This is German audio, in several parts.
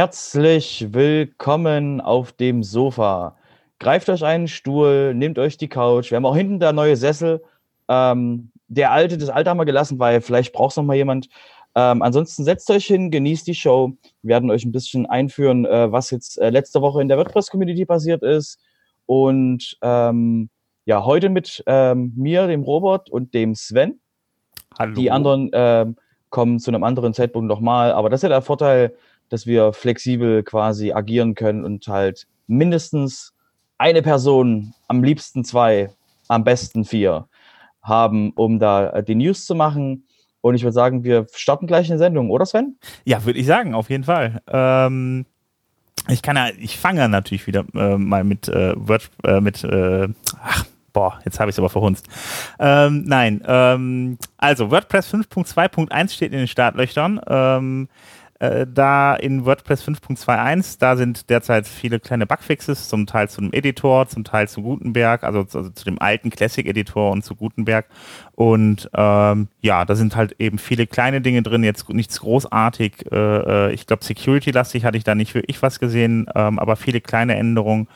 Herzlich willkommen auf dem Sofa. Greift euch einen Stuhl, nehmt euch die Couch. Wir haben auch hinten der neue Sessel. Ähm, der alte, das alte haben wir gelassen, weil vielleicht braucht es noch mal jemand. Ähm, ansonsten setzt euch hin, genießt die Show. Wir werden euch ein bisschen einführen, äh, was jetzt äh, letzte Woche in der WordPress-Community passiert ist. Und ähm, ja, heute mit ähm, mir, dem Robert und dem Sven. Hallo. Die anderen ähm, kommen zu einem anderen Zeitpunkt nochmal. Aber das ist ja der Vorteil, dass wir flexibel quasi agieren können und halt mindestens eine Person, am liebsten zwei, am besten vier haben, um da äh, die News zu machen. Und ich würde sagen, wir starten gleich eine Sendung, oder Sven? Ja, würde ich sagen, auf jeden Fall. Ähm, ich kann ja, ich fange natürlich wieder äh, mal mit äh, Word, äh, mit, äh, ach, boah, jetzt habe ich es aber verhunzt. Ähm, nein, ähm, also WordPress 5.2.1 steht in den Startlöchern. Ähm, äh, da in WordPress 5.21, da sind derzeit viele kleine Bugfixes, zum Teil zum Editor, zum Teil zu Gutenberg, also, also zu dem alten Classic-Editor und zu Gutenberg. Und ähm, ja, da sind halt eben viele kleine Dinge drin, jetzt nichts großartig. Äh, äh ich glaube, Security-lastig hatte ich da nicht wirklich was gesehen, ähm, aber viele kleine Änderungen.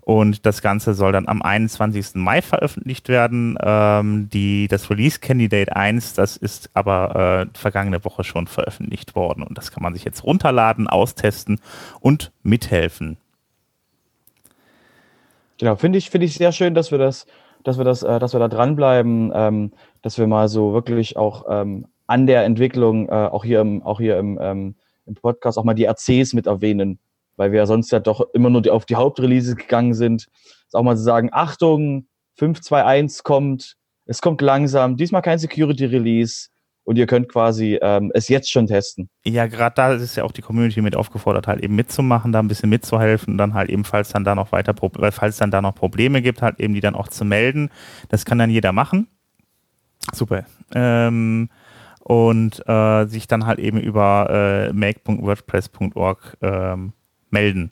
Und das Ganze soll dann am 21. Mai veröffentlicht werden. Ähm, die, das Release Candidate 1, das ist aber äh, vergangene Woche schon veröffentlicht worden. Und das kann man sich jetzt runterladen, austesten und mithelfen. Genau, finde ich, finde ich sehr schön, dass wir das, dass wir das, äh, dass wir da dranbleiben, ähm, dass wir mal so wirklich auch ähm, an der Entwicklung, äh, auch hier im, auch hier im, ähm, im Podcast auch mal die RCs mit erwähnen weil wir ja sonst ja doch immer nur die, auf die Hauptreleases gegangen sind. Ist auch mal zu sagen, Achtung, 521 kommt, es kommt langsam, diesmal kein Security-Release und ihr könnt quasi ähm, es jetzt schon testen. Ja, gerade da ist ja auch die Community mit aufgefordert, halt eben mitzumachen, da ein bisschen mitzuhelfen, dann halt eben, falls dann da noch weiter, falls dann da noch Probleme gibt, halt eben die dann auch zu melden. Das kann dann jeder machen. Super. Ähm, und äh, sich dann halt eben über äh, make.wordpress.org ähm, melden.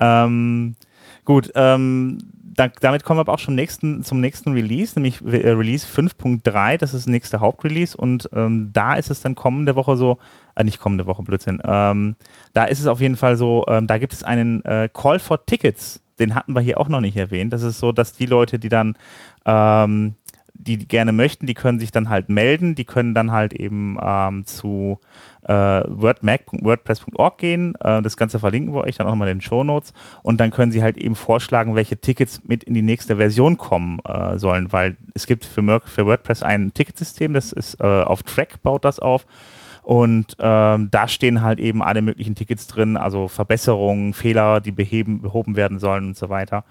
Ähm, gut, ähm, da, damit kommen wir aber auch schon nächsten, zum nächsten Release, nämlich äh, Release 5.3, das ist das nächste Hauptrelease und ähm, da ist es dann kommende Woche so, äh, nicht kommende Woche, Blödsinn, ähm, da ist es auf jeden Fall so, ähm, da gibt es einen äh, Call for Tickets, den hatten wir hier auch noch nicht erwähnt. Das ist so, dass die Leute, die dann ähm, die gerne möchten, die können sich dann halt melden, die können dann halt eben ähm, zu äh, wordmac.wordpress.org gehen. Äh, das Ganze verlinken wir euch dann auch mal in den Show Notes und dann können sie halt eben vorschlagen, welche Tickets mit in die nächste Version kommen äh, sollen, weil es gibt für, für WordPress ein Ticketsystem, das ist äh, auf Track, baut das auf und ähm, da stehen halt eben alle möglichen Tickets drin, also Verbesserungen, Fehler, die beheben, behoben werden sollen und so weiter.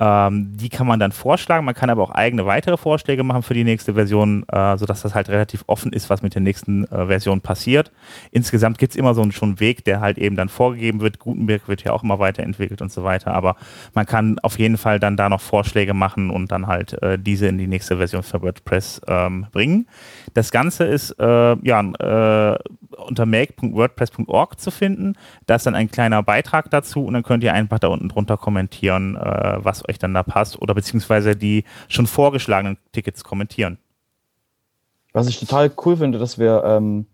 Ähm, die kann man dann vorschlagen. Man kann aber auch eigene weitere Vorschläge machen für die nächste Version, äh, sodass das halt relativ offen ist, was mit der nächsten äh, Version passiert. Insgesamt gibt es immer so einen schon Weg, der halt eben dann vorgegeben wird. Gutenberg wird ja auch immer weiterentwickelt und so weiter. Aber man kann auf jeden Fall dann da noch Vorschläge machen und dann halt äh, diese in die nächste Version für WordPress ähm, bringen. Das Ganze ist äh, ja äh, unter make.wordpress.org zu finden. Da ist dann ein kleiner Beitrag dazu und dann könnt ihr einfach da unten drunter kommentieren, äh, was euch dann da passt oder beziehungsweise die schon vorgeschlagenen Tickets kommentieren. Was ich total cool finde, dass wir, ähm,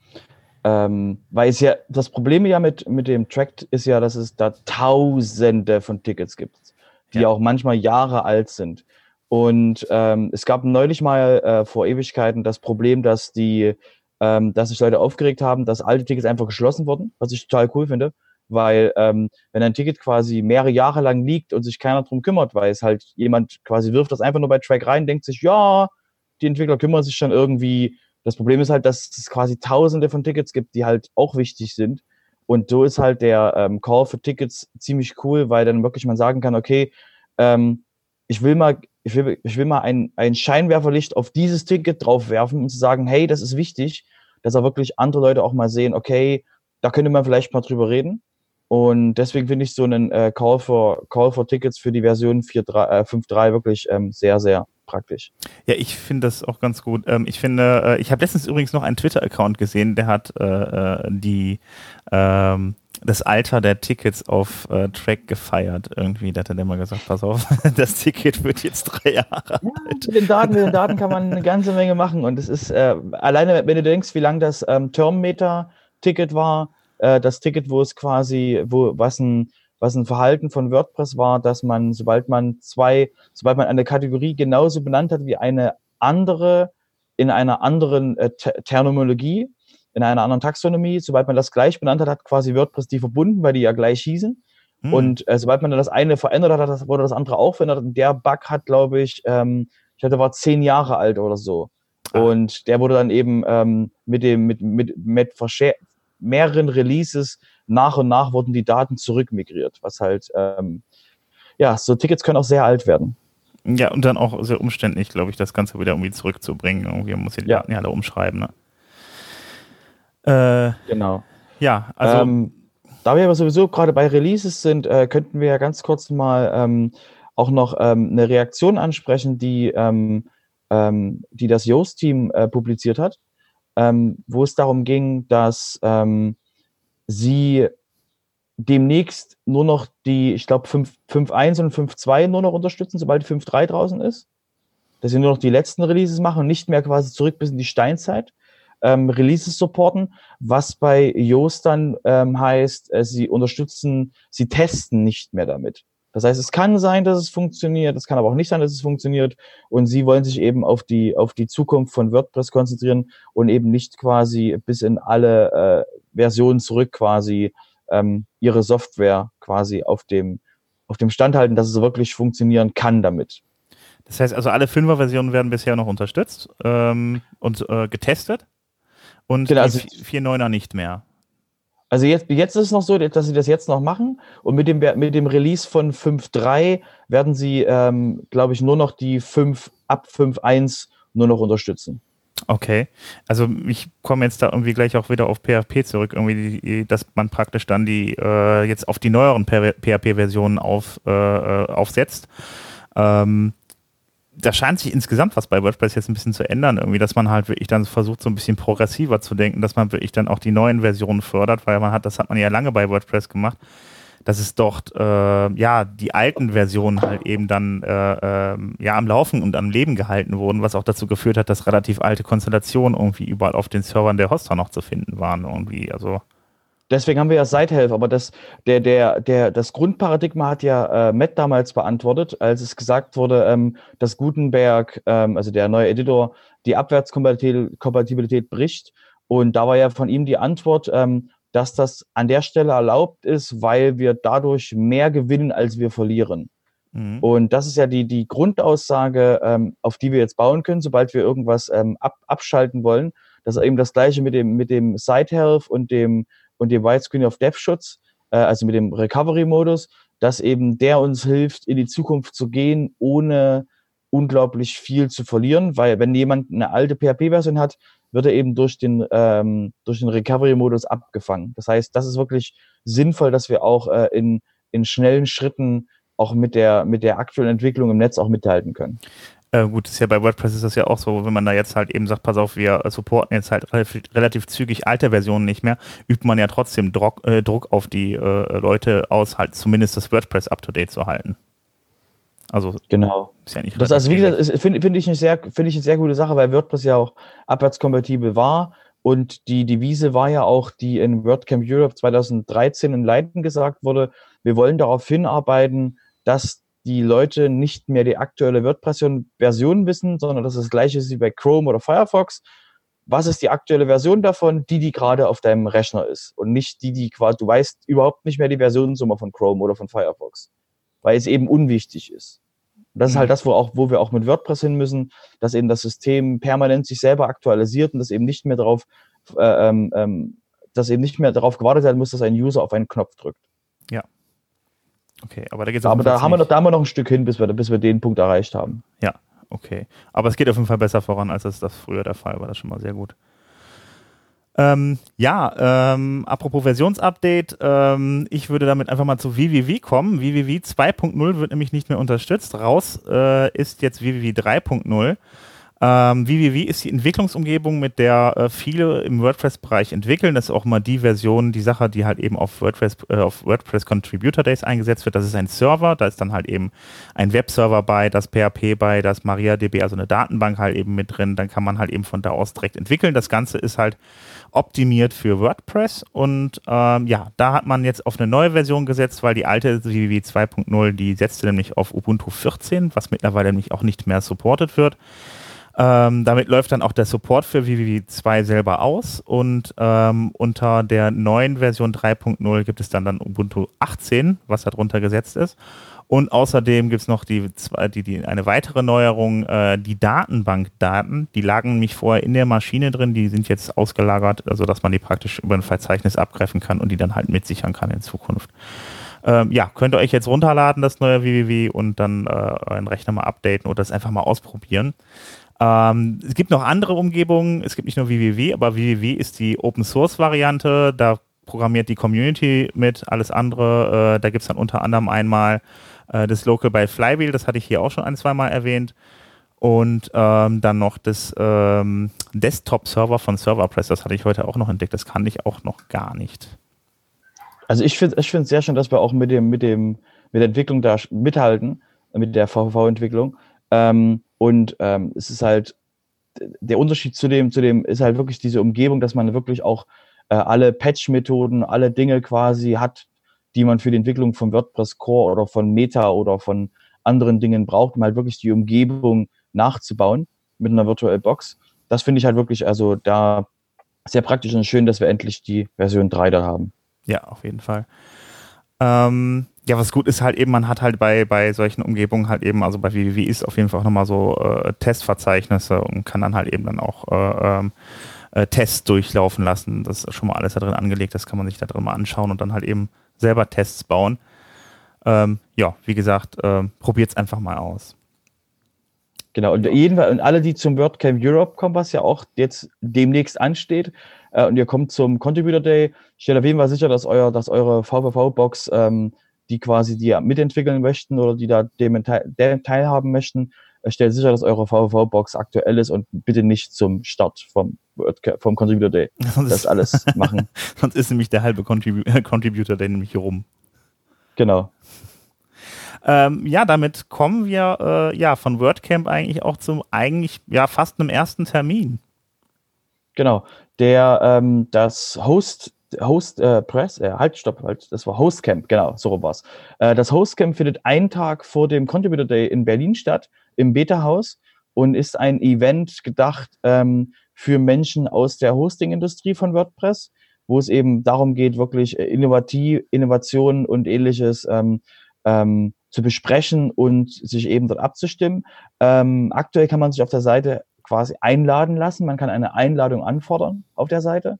ähm, weil es ja, das Problem ja mit, mit dem Track ist ja, dass es da tausende von Tickets gibt, die ja. auch manchmal Jahre alt sind. Und ähm, es gab neulich mal äh, vor Ewigkeiten das Problem, dass die ähm, dass sich Leute aufgeregt haben, dass alte Tickets einfach geschlossen wurden, was ich total cool finde, weil ähm, wenn ein Ticket quasi mehrere Jahre lang liegt und sich keiner drum kümmert, weil es halt jemand quasi wirft das einfach nur bei Track rein, denkt sich, ja, die Entwickler kümmern sich schon irgendwie. Das Problem ist halt, dass es quasi tausende von Tickets gibt, die halt auch wichtig sind. Und so ist halt der ähm, Call für Tickets ziemlich cool, weil dann wirklich man sagen kann, okay, ähm, ich will mal ich will, ich will mal ein, ein Scheinwerferlicht auf dieses Ticket draufwerfen und zu sagen, hey, das ist wichtig, dass auch wirklich andere Leute auch mal sehen, okay, da könnte man vielleicht mal drüber reden. Und deswegen finde ich so einen äh, Call, for, Call for Tickets für die Version 5.3 äh, wirklich ähm, sehr, sehr praktisch. Ja, ich finde das auch ganz gut. Ähm, ich finde, äh, ich habe letztens übrigens noch einen Twitter-Account gesehen, der hat äh, äh die ähm, das Alter der Tickets auf äh, Track gefeiert irgendwie. Da hat er dann immer gesagt, pass auf, das Ticket wird jetzt drei Jahre alt. Ja, mit, den Daten, mit den Daten kann man eine ganze Menge machen. Und es ist, äh, alleine wenn du denkst, wie lang das ähm, Termmeter-Ticket war, äh, das Ticket, wo es quasi, wo was ein was ein Verhalten von WordPress war, dass man, sobald man zwei, sobald man eine Kategorie genauso benannt hat wie eine andere in einer anderen äh, Terminologie, in einer anderen Taxonomie, sobald man das gleich benannt hat, hat quasi WordPress die verbunden, weil die ja gleich hießen. Hm. Und äh, sobald man dann das eine verändert hat, das, wurde das andere auch verändert. Und der Bug hat, glaube ich, ähm, ich hatte, war zehn Jahre alt oder so. Ah. Und der wurde dann eben ähm, mit dem, mit, mit, mit mehreren Releases nach und nach wurden die Daten zurückmigriert, was halt, ähm, ja, so Tickets können auch sehr alt werden. Ja, und dann auch sehr umständlich, glaube ich, das Ganze wieder irgendwie zurückzubringen. Irgendwie muss die Daten ja alle umschreiben. Ne? Äh, genau. Ja, also. Ähm, da wir aber sowieso gerade bei Releases sind, äh, könnten wir ja ganz kurz mal ähm, auch noch ähm, eine Reaktion ansprechen, die, ähm, ähm, die das Yoast-Team äh, publiziert hat, ähm, wo es darum ging, dass ähm, sie demnächst nur noch die, ich glaube, 5.1 und 5.2 nur noch unterstützen, sobald 5.3 draußen ist. Dass sie nur noch die letzten Releases machen und nicht mehr quasi zurück bis in die Steinzeit ähm, Releases supporten, was bei Yoast dann ähm, heißt, äh, sie unterstützen, sie testen nicht mehr damit. Das heißt, es kann sein, dass es funktioniert, es kann aber auch nicht sein, dass es funktioniert. Und sie wollen sich eben auf die, auf die Zukunft von WordPress konzentrieren und eben nicht quasi bis in alle äh, Versionen zurück quasi ähm, ihre Software quasi auf dem, auf dem Stand halten, dass es wirklich funktionieren kann damit. Das heißt also, alle Fünfer-Versionen werden bisher noch unterstützt ähm, und äh, getestet und genau, also, die 4.9er nicht mehr. Also jetzt, jetzt ist es noch so, dass sie das jetzt noch machen und mit dem, mit dem Release von 5.3 werden sie, ähm, glaube ich, nur noch die 5 ab 5.1 nur noch unterstützen. Okay, also ich komme jetzt da irgendwie gleich auch wieder auf PHP zurück, irgendwie, die, dass man praktisch dann die äh, jetzt auf die neueren PHP-Versionen auf, äh, äh, aufsetzt. Ähm, da scheint sich insgesamt was bei WordPress jetzt ein bisschen zu ändern, irgendwie, dass man halt wirklich dann versucht, so ein bisschen progressiver zu denken, dass man wirklich dann auch die neuen Versionen fördert, weil man hat, das hat man ja lange bei WordPress gemacht, dass es dort äh, ja die alten Versionen halt eben dann äh, äh, ja am Laufen und am Leben gehalten wurden, was auch dazu geführt hat, dass relativ alte Konstellationen irgendwie überall auf den Servern der Hoster noch zu finden waren irgendwie. Also Deswegen haben wir ja Sitehelp, aber das, der, der, der, das Grundparadigma hat ja äh, Matt damals beantwortet, als es gesagt wurde, ähm, dass Gutenberg, ähm, also der neue Editor, die Abwärtskompatibilität bricht. Und da war ja von ihm die Antwort, ähm, dass das an der Stelle erlaubt ist, weil wir dadurch mehr gewinnen, als wir verlieren. Mhm. Und das ist ja die, die Grundaussage, ähm, auf die wir jetzt bauen können, sobald wir irgendwas ähm, ab, abschalten wollen. Das ist eben das gleiche mit dem, mit dem Site und dem und dem Widescreen of Depth Schutz, äh, also mit dem Recovery-Modus, dass eben der uns hilft, in die Zukunft zu gehen, ohne unglaublich viel zu verlieren, weil wenn jemand eine alte PHP-Version hat, wird er eben durch den, ähm, durch den Recovery-Modus abgefangen. Das heißt, das ist wirklich sinnvoll, dass wir auch äh, in, in schnellen Schritten auch mit der, mit der aktuellen Entwicklung im Netz auch mithalten können. Äh, gut, ist ja bei WordPress ist das ja auch so, wenn man da jetzt halt eben sagt, pass auf, wir supporten jetzt halt relativ, relativ zügig alte Versionen nicht mehr, übt man ja trotzdem Druck, äh, Druck auf die äh, Leute aus, halt zumindest das WordPress up to date zu halten. Also genau. Ist ja nicht das also wie gesagt, finde find ich, eine sehr, find ich eine sehr gute Sache, weil WordPress ja auch abwärtskompatibel war und die Devise war ja auch, die in WordCamp Europe 2013 in Leiden gesagt wurde, wir wollen darauf hinarbeiten, dass die Leute nicht mehr die aktuelle WordPress-Version wissen, sondern das ist das gleiche wie bei Chrome oder Firefox. Was ist die aktuelle Version davon? Die, die gerade auf deinem Rechner ist. Und nicht die, die quasi, du weißt überhaupt nicht mehr die Versionsnummer von Chrome oder von Firefox. Weil es eben unwichtig ist. Und das ist halt mhm. das, wo, auch, wo wir auch mit WordPress hin müssen, dass eben das System permanent sich selber aktualisiert und dass eben nicht mehr darauf, äh, ähm, ähm dass eben nicht mehr darauf gewartet werden muss, dass ein User auf einen Knopf drückt. Ja, Okay, aber da geht's Aber da haben, wir noch, da haben wir noch ein Stück hin, bis wir, bis wir den Punkt erreicht haben. Ja, okay. Aber es geht auf jeden Fall besser voran, als das, das früher der Fall war. Das ist schon mal sehr gut. Ähm, ja, ähm, apropos Versionsupdate, ähm, ich würde damit einfach mal zu VVV kommen. VVV 2.0 wird nämlich nicht mehr unterstützt. Raus äh, ist jetzt VVV 3.0. Ähm, VVV ist die Entwicklungsumgebung, mit der äh, viele im WordPress-Bereich entwickeln. Das ist auch mal die Version, die Sache, die halt eben auf WordPress, äh, auf WordPress Contributor Days eingesetzt wird. Das ist ein Server, da ist dann halt eben ein Webserver bei, das PHP bei, das MariaDB, also eine Datenbank halt eben mit drin. Dann kann man halt eben von da aus direkt entwickeln. Das Ganze ist halt optimiert für WordPress und ähm, ja, da hat man jetzt auf eine neue Version gesetzt, weil die alte VVV 2.0, die setzte nämlich auf Ubuntu 14, was mittlerweile nämlich auch nicht mehr supported wird. Ähm, damit läuft dann auch der Support für VVV 2 selber aus und ähm, unter der neuen Version 3.0 gibt es dann, dann Ubuntu 18, was darunter gesetzt ist. Und außerdem gibt es noch die, die, die, eine weitere Neuerung, äh, die Datenbankdaten. Die lagen nämlich vorher in der Maschine drin, die sind jetzt ausgelagert, also dass man die praktisch über ein Verzeichnis abgreifen kann und die dann halt mitsichern kann in Zukunft. Ähm, ja, könnt ihr euch jetzt runterladen, das neue WWW, und dann äh, euren Rechner mal updaten oder das einfach mal ausprobieren. Ähm, es gibt noch andere Umgebungen. Es gibt nicht nur WWW, aber WWW ist die Open Source Variante. Da programmiert die Community mit, alles andere. Äh, da gibt es dann unter anderem einmal äh, das Local by Flywheel, das hatte ich hier auch schon ein, zwei Mal erwähnt. Und ähm, dann noch das ähm, Desktop-Server von Serverpress, das hatte ich heute auch noch entdeckt. Das kann ich auch noch gar nicht. Also ich finde es ich sehr schön, dass wir auch mit dem, mit dem, mit der Entwicklung da mithalten, mit der VVV-Entwicklung. Ähm, und ähm, es ist halt, der Unterschied zu dem, zu dem ist halt wirklich diese Umgebung, dass man wirklich auch äh, alle Patch-Methoden, alle Dinge quasi hat, die man für die Entwicklung von WordPress Core oder von Meta oder von anderen Dingen braucht, um halt wirklich die Umgebung nachzubauen mit einer Virtual Box. Das finde ich halt wirklich, also da sehr praktisch und schön, dass wir endlich die Version 3 da haben. Ja, auf jeden Fall. Ähm, ja, was gut ist halt eben, man hat halt bei, bei solchen Umgebungen halt eben, also bei WWW ist auf jeden Fall auch nochmal so äh, Testverzeichnisse und kann dann halt eben dann auch äh, ähm, äh, Tests durchlaufen lassen. Das ist schon mal alles da drin angelegt, das kann man sich da drin mal anschauen und dann halt eben selber Tests bauen. Ähm, ja, wie gesagt, äh, probiert es einfach mal aus. Genau, und jedenfalls, und alle, die zum WordCamp Europe kommen, was ja auch jetzt demnächst ansteht, äh, und ihr kommt zum Contributor Day, stellt auf jeden Fall sicher, dass, euer, dass eure VVV-Box ähm, die quasi die mitentwickeln möchten oder die da dem teil, teilhaben möchten, äh, stellt sicher, dass eure VVV-Box aktuell ist und bitte nicht zum Start vom, vom Contributor Day sonst das alles machen. sonst ist nämlich der halbe Contribu Contributor Day nämlich hier rum. Genau. Ähm, ja, damit kommen wir äh, ja von WordCamp eigentlich auch zum eigentlich ja fast einem ersten Termin. Genau, der ähm, das Host Host äh, Press, äh, halt, stopp, halt, das war Hostcamp, genau, so war's. Äh, das Hostcamp findet einen Tag vor dem Contributor Day in Berlin statt, im Beta-Haus und ist ein Event gedacht ähm, für Menschen aus der Hosting-Industrie von WordPress, wo es eben darum geht, wirklich äh, innovativ, Innovationen und ähnliches ähm, ähm, zu besprechen und sich eben dort abzustimmen. Ähm, aktuell kann man sich auf der Seite quasi einladen lassen. Man kann eine Einladung anfordern auf der Seite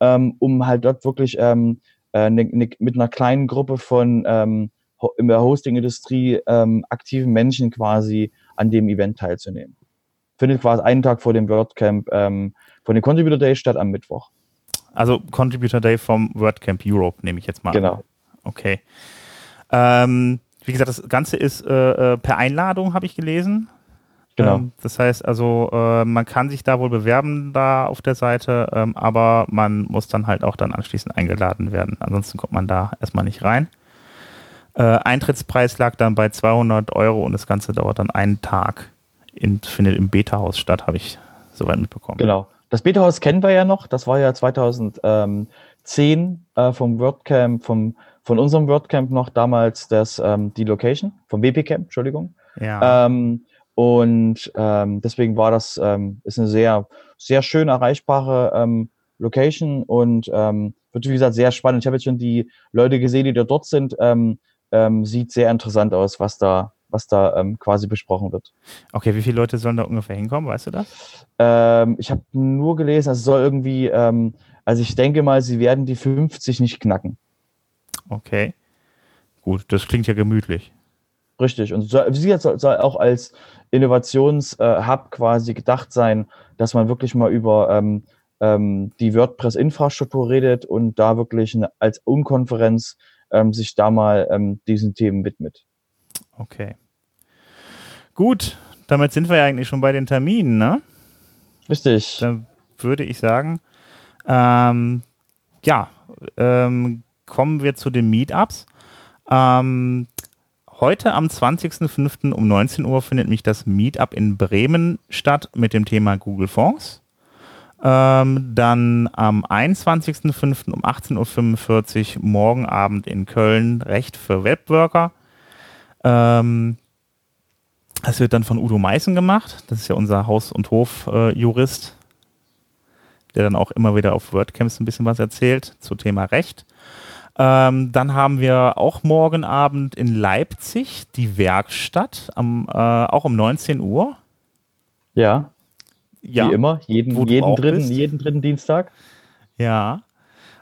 ähm, um halt dort wirklich ähm, äh, ne, ne, mit einer kleinen Gruppe von ähm, in der Hosting-Industrie ähm, aktiven Menschen quasi an dem Event teilzunehmen. Findet quasi einen Tag vor dem WordCamp ähm, von dem Contributor Day statt am Mittwoch. Also Contributor Day vom WordCamp Europe, nehme ich jetzt mal genau. an. Okay. Ähm, wie gesagt, das Ganze ist äh, äh per Einladung, habe ich gelesen. Genau. Ähm, das heißt also, äh, man kann sich da wohl bewerben da auf der Seite, ähm, aber man muss dann halt auch dann anschließend eingeladen werden. Ansonsten kommt man da erstmal nicht rein. Äh, Eintrittspreis lag dann bei 200 Euro und das Ganze dauert dann einen Tag. In, findet im Beta-Haus statt, habe ich soweit mitbekommen. Genau. Das Beta-Haus kennen wir ja noch. Das war ja 2010 äh, vom WordCamp, vom, von unserem WordCamp noch damals das, ähm, die Location, vom WP-Camp, Entschuldigung. Ja. Ähm, und ähm, deswegen war das ähm, ist eine sehr, sehr schön erreichbare ähm, Location und ähm, wird, wie gesagt, sehr spannend. Ich habe jetzt schon die Leute gesehen, die da dort sind. Ähm, ähm, sieht sehr interessant aus, was da, was da ähm, quasi besprochen wird. Okay, wie viele Leute sollen da ungefähr hinkommen, weißt du das? Ähm, ich habe nur gelesen, es soll irgendwie, ähm, also ich denke mal, sie werden die 50 nicht knacken. Okay. Gut, das klingt ja gemütlich. Richtig. Und soll, sie soll, soll auch als Innovationshub äh, quasi gedacht sein, dass man wirklich mal über ähm, ähm, die WordPress-Infrastruktur redet und da wirklich eine, als Unkonferenz ähm, sich da mal ähm, diesen Themen widmet. Okay. Gut, damit sind wir ja eigentlich schon bei den Terminen, ne? Richtig. Dann würde ich sagen, ähm, ja, ähm, kommen wir zu den Meetups. Ähm, heute am 20.05. um 19 Uhr findet mich das Meetup in Bremen statt mit dem Thema Google Fonds. Ähm, dann am 21.05. um 18.45 Uhr morgen Abend in Köln Recht für Webworker. Ähm, das wird dann von Udo Meißen gemacht. Das ist ja unser Haus- und Hof-Jurist, äh, der dann auch immer wieder auf WordCamps ein bisschen was erzählt zu Thema Recht. Ähm, dann haben wir auch morgen Abend in Leipzig die Werkstatt, am, äh, auch um 19 Uhr. Ja. Ja. Wie immer, jeden, jeden, dritten, jeden dritten Dienstag. Ja.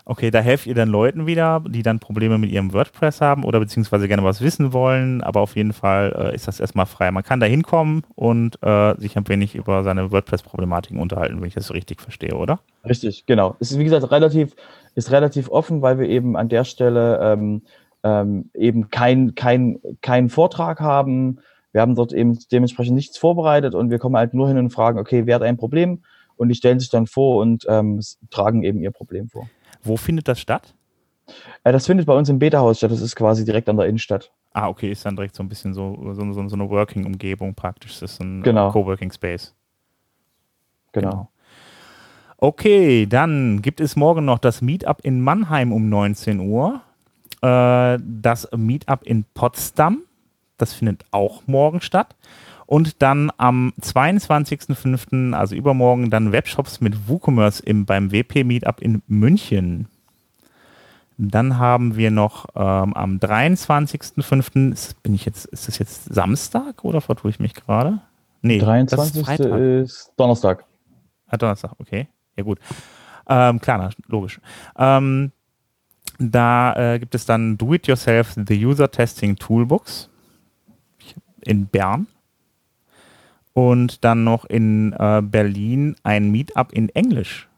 Okay, da helft ihr dann Leuten wieder, die dann Probleme mit ihrem WordPress haben oder beziehungsweise gerne was wissen wollen, aber auf jeden Fall äh, ist das erstmal frei. Man kann da hinkommen und äh, sich ein wenig über seine WordPress-Problematiken unterhalten, wenn ich das richtig verstehe, oder? Richtig, genau. Es ist wie gesagt relativ, ist relativ offen, weil wir eben an der Stelle ähm, ähm, eben keinen kein, kein Vortrag haben, wir haben dort eben dementsprechend nichts vorbereitet und wir kommen halt nur hin und fragen, okay, wer hat ein Problem? Und die stellen sich dann vor und ähm, tragen eben ihr Problem vor. Wo findet das statt? Äh, das findet bei uns im Beta-Haus statt. Das ist quasi direkt an der Innenstadt. Ah, okay, ist dann direkt so ein bisschen so, so, so, so eine Working-Umgebung praktisch. Das ist ein genau. Coworking-Space. Genau. genau. Okay, dann gibt es morgen noch das Meetup in Mannheim um 19 Uhr. Äh, das Meetup in Potsdam das findet auch morgen statt. Und dann am 22.05., also übermorgen, dann Webshops mit WooCommerce im, beim WP Meetup in München. Dann haben wir noch ähm, am 23.05. bin ich jetzt, ist das jetzt Samstag oder vertue ich mich gerade? Nee, 23. Ist, ist, Donnerstag. Ah, Donnerstag, okay. Ja, gut. Ähm, klar, logisch. Ähm, da äh, gibt es dann Do-It-Yourself The User Testing Toolbox in Bern und dann noch in äh, Berlin ein Meetup in Englisch.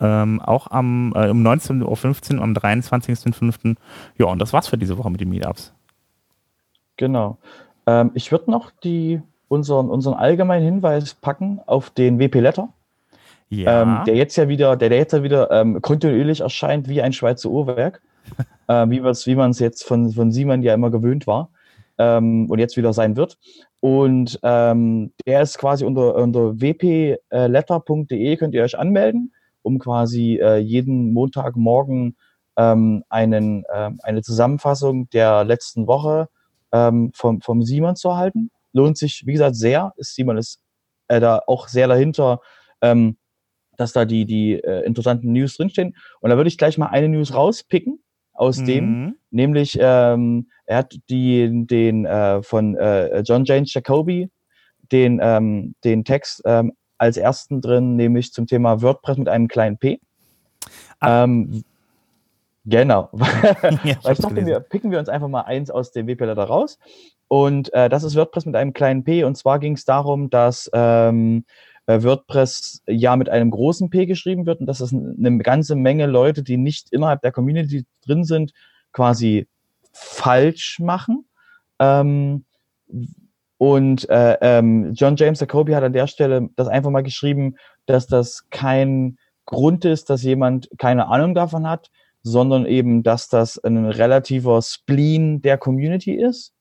Ähm, auch am, äh, um 19.15 Uhr am 23.05. Ja, und das war's für diese Woche mit den Meetups. Genau. Ähm, ich würde noch die, unseren, unseren allgemeinen Hinweis packen auf den WP Letter. Ja. Ähm, der jetzt ja wieder, der, der jetzt ja wieder ähm, kontinuierlich erscheint wie ein Schweizer Uhrwerk äh, wie, wie man es jetzt von, von Simon ja immer gewöhnt war ähm, und jetzt wieder sein wird. Und ähm, der ist quasi unter, unter wpletter.de könnt ihr euch anmelden, um quasi äh, jeden Montagmorgen ähm, einen, äh, eine Zusammenfassung der letzten Woche ähm, vom, vom Simon zu erhalten. Lohnt sich, wie gesagt, sehr. Simon ist äh, da auch sehr dahinter, ähm, dass da die, die äh, interessanten News drinstehen. Und da würde ich gleich mal eine News rauspicken aus mhm. dem, nämlich ähm, er hat die, den äh, von äh, John James Jacoby den, ähm, den Text ähm, als ersten drin, nämlich zum Thema WordPress mit einem kleinen P. Ah. Ähm, genau. ja, ich dachte, wir picken wir uns einfach mal eins aus dem WP da raus. Und äh, das ist WordPress mit einem kleinen P. Und zwar ging es darum, dass ähm, äh, WordPress ja mit einem großen P geschrieben wird und dass es eine ganze Menge Leute, die nicht innerhalb der Community drin sind, quasi falsch machen. Ähm, und äh, ähm, John James Jacoby hat an der Stelle das einfach mal geschrieben, dass das kein Grund ist, dass jemand keine Ahnung davon hat, sondern eben, dass das ein relativer Spleen der Community ist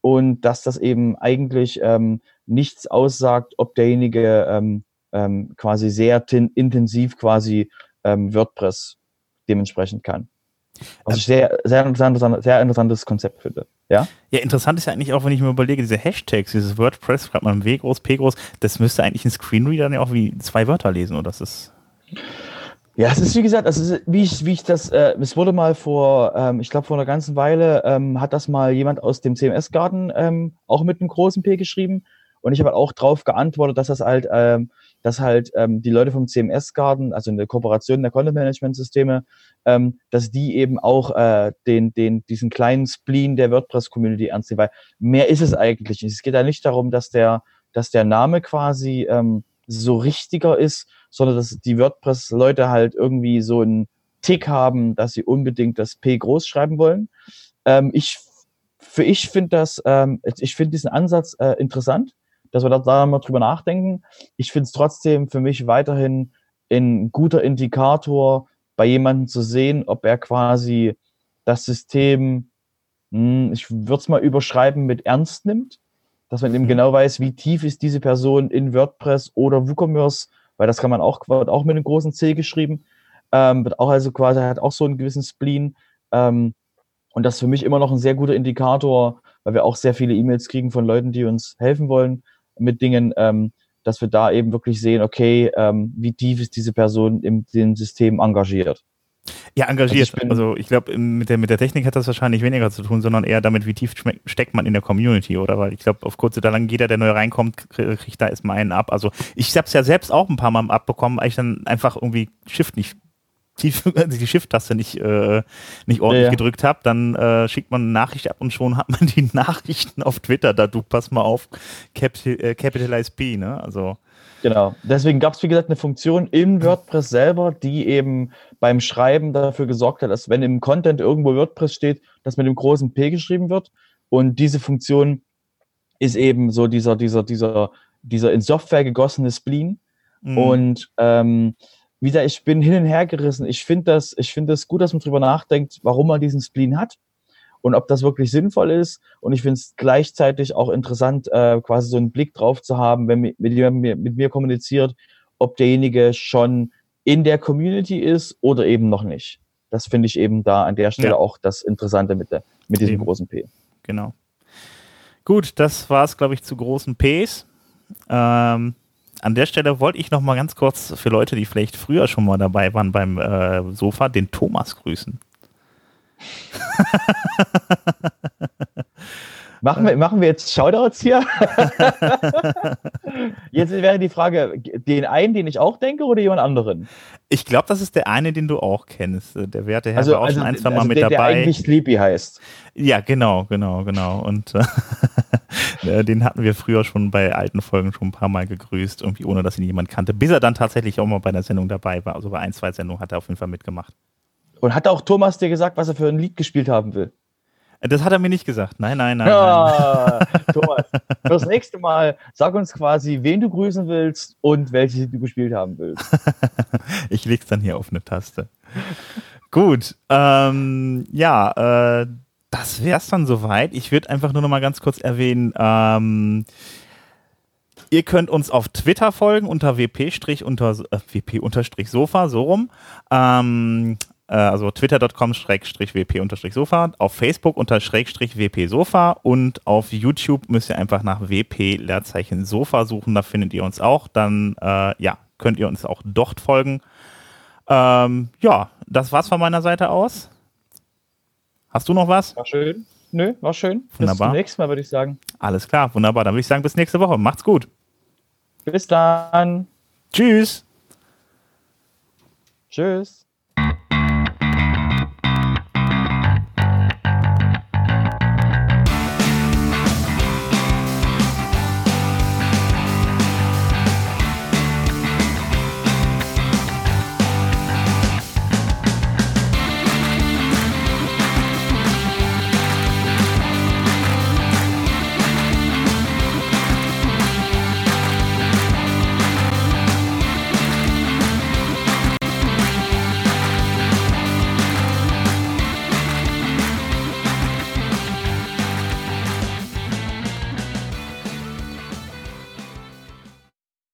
und dass das eben eigentlich ähm, nichts aussagt, ob derjenige ähm, ähm, quasi sehr intensiv quasi ähm, WordPress dementsprechend kann. Was ich sehr, sehr, interessant, sehr interessantes Konzept finde. Ja? ja, interessant ist ja eigentlich auch, wenn ich mir überlege, diese Hashtags, dieses WordPress, schreibt man W groß, P groß, das müsste eigentlich ein Screenreader ja auch wie zwei Wörter lesen, oder das ist. Ja, es ist wie gesagt, es ist, wie ich, wie ich das, äh, es wurde mal vor, ähm, ich glaube vor einer ganzen Weile, ähm, hat das mal jemand aus dem CMS-Garten ähm, auch mit einem großen P geschrieben. Und ich habe halt auch drauf geantwortet, dass das halt, ähm, dass halt ähm, die Leute vom CMS-Garten, also in der Kooperation der Content-Management-Systeme, ähm, dass die eben auch äh, den, den, diesen kleinen Spleen der WordPress-Community ernst nehmen, weil mehr ist es eigentlich nicht. Es geht ja nicht darum, dass der, dass der Name quasi ähm, so richtiger ist, sondern dass die WordPress-Leute halt irgendwie so einen Tick haben, dass sie unbedingt das P groß schreiben wollen. Ähm, ich für ich finde das, ähm, ich finde diesen Ansatz äh, interessant, dass wir da, mal drüber nachdenken. Ich finde es trotzdem für mich weiterhin ein guter Indikator, bei jemandem zu sehen, ob er quasi das System, hm, ich würde es mal überschreiben, mit ernst nimmt, dass man eben mhm. genau weiß, wie tief ist diese Person in WordPress oder WooCommerce, weil das kann man auch, wird auch mit einem großen C geschrieben, ähm, wird auch also quasi, hat auch so einen gewissen Spleen. Ähm, und das ist für mich immer noch ein sehr guter Indikator, weil wir auch sehr viele E-Mails kriegen von Leuten, die uns helfen wollen mit Dingen, ähm, dass wir da eben wirklich sehen, okay, ähm, wie tief ist diese Person im dem System engagiert. Ja, engagiert. Also ich, also ich glaube, mit der, mit der Technik hat das wahrscheinlich weniger zu tun, sondern eher damit, wie tief steckt man in der Community, oder? Weil ich glaube, auf kurze oder lang jeder, der neu reinkommt, kriegt da erstmal einen ab. Also ich habe es ja selbst auch ein paar Mal abbekommen, weil ich dann einfach irgendwie Shift nicht die Shift-Taste nicht, äh, nicht ordentlich ja, ja. gedrückt habe, dann äh, schickt man eine Nachricht ab und schon hat man die Nachrichten auf Twitter, da du pass mal auf, Capital, äh, Capitalize P, ne? Also. Genau. Deswegen gab es, wie gesagt, eine Funktion im WordPress selber, die eben beim Schreiben dafür gesorgt hat, dass wenn im Content irgendwo WordPress steht, dass mit dem großen P geschrieben wird. Und diese Funktion ist eben so dieser, dieser, dieser, dieser in Software gegossene Spleen. Mhm. Und ähm, wieder, ich bin hin und her gerissen. Ich finde das, ich finde es gut, dass man drüber nachdenkt, warum man diesen Spleen hat und ob das wirklich sinnvoll ist. Und ich finde es gleichzeitig auch interessant, äh, quasi so einen Blick drauf zu haben, wenn mit, mit, mit mir kommuniziert, ob derjenige schon in der Community ist oder eben noch nicht. Das finde ich eben da an der Stelle ja. auch das Interessante mit, der, mit diesem eben. großen P. Genau. Gut, das war es, glaube ich, zu großen Ps. Ähm, an der Stelle wollte ich noch mal ganz kurz für Leute, die vielleicht früher schon mal dabei waren beim äh, Sofa, den Thomas grüßen. Machen wir, machen wir jetzt Shoutouts hier? jetzt wäre die Frage, den einen, den ich auch denke, oder jemand anderen? Ich glaube, das ist der eine, den du auch kennst. Der werte Herr also, war auch also, schon ein, zwei Mal also mit der, dabei. Der eigentlich Sleepy heißt. Ja, genau, genau, genau. Und äh, den hatten wir früher schon bei alten Folgen schon ein paar Mal gegrüßt, irgendwie ohne, dass ihn jemand kannte. Bis er dann tatsächlich auch mal bei der Sendung dabei war. Also bei ein, zwei Sendungen hat er auf jeden Fall mitgemacht. Und hat auch Thomas dir gesagt, was er für ein Lied gespielt haben will? Das hat er mir nicht gesagt. Nein, nein, nein. Ja, nein. Thomas, das nächste Mal sag uns quasi, wen du grüßen willst und welches du gespielt haben willst. ich leg's dann hier auf eine Taste. Gut, ähm, ja, äh, das wär's dann soweit. Ich würde einfach nur noch mal ganz kurz erwähnen, ähm, Ihr könnt uns auf Twitter folgen unter wp unter äh, wp so rum. Ähm, äh, also twitter.com wp-sofa, auf Facebook unter wp-sofa und auf YouTube müsst ihr einfach nach wp Leerzeichen Sofa suchen, da findet ihr uns auch. Dann äh, ja, könnt ihr uns auch dort folgen. Ähm, ja, das war's von meiner Seite aus. Hast du noch was? War schön. Nö, war schön. Wunderbar. Bis zum nächsten Mal, würde ich sagen. Alles klar, wunderbar. Dann würde ich sagen, bis nächste Woche. Macht's gut. Bis dann. Tschüss. Tschüss.